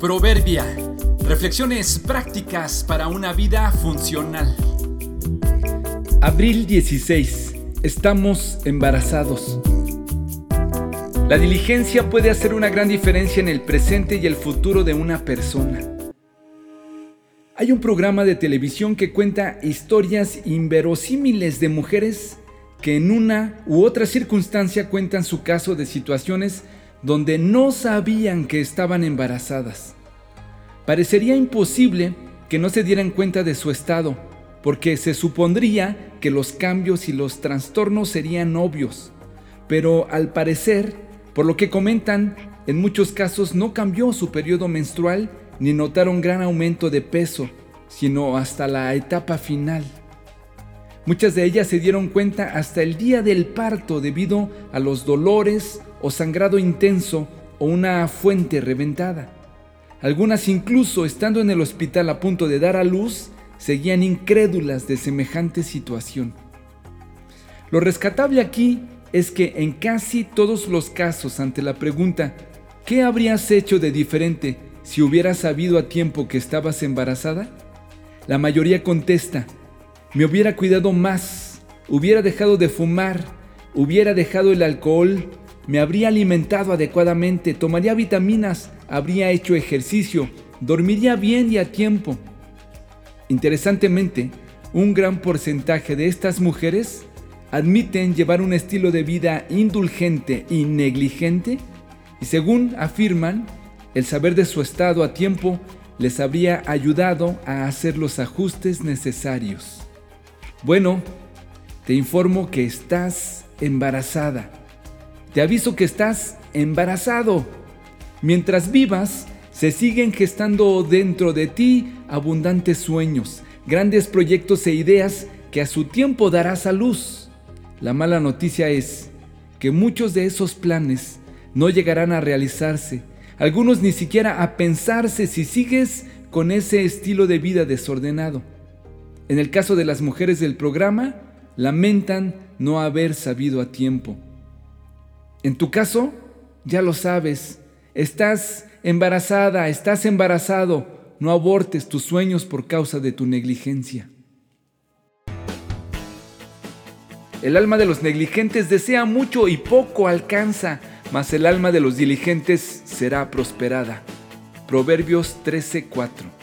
Proverbia. Reflexiones prácticas para una vida funcional. Abril 16. Estamos embarazados. La diligencia puede hacer una gran diferencia en el presente y el futuro de una persona. Hay un programa de televisión que cuenta historias inverosímiles de mujeres que en una u otra circunstancia cuentan su caso de situaciones donde no sabían que estaban embarazadas. Parecería imposible que no se dieran cuenta de su estado, porque se supondría que los cambios y los trastornos serían obvios, pero al parecer, por lo que comentan, en muchos casos no cambió su periodo menstrual ni notaron gran aumento de peso, sino hasta la etapa final. Muchas de ellas se dieron cuenta hasta el día del parto debido a los dolores o sangrado intenso o una fuente reventada. Algunas incluso estando en el hospital a punto de dar a luz, seguían incrédulas de semejante situación. Lo rescatable aquí es que en casi todos los casos ante la pregunta ¿qué habrías hecho de diferente si hubieras sabido a tiempo que estabas embarazada? La mayoría contesta, me hubiera cuidado más, hubiera dejado de fumar, hubiera dejado el alcohol, me habría alimentado adecuadamente, tomaría vitaminas, habría hecho ejercicio, dormiría bien y a tiempo. Interesantemente, un gran porcentaje de estas mujeres admiten llevar un estilo de vida indulgente y negligente y según afirman, el saber de su estado a tiempo les habría ayudado a hacer los ajustes necesarios. Bueno, te informo que estás embarazada. Te aviso que estás embarazado. Mientras vivas, se siguen gestando dentro de ti abundantes sueños, grandes proyectos e ideas que a su tiempo darás a luz. La mala noticia es que muchos de esos planes no llegarán a realizarse, algunos ni siquiera a pensarse si sigues con ese estilo de vida desordenado. En el caso de las mujeres del programa, lamentan no haber sabido a tiempo. En tu caso, ya lo sabes, estás embarazada, estás embarazado, no abortes tus sueños por causa de tu negligencia. El alma de los negligentes desea mucho y poco alcanza, mas el alma de los diligentes será prosperada. Proverbios 13:4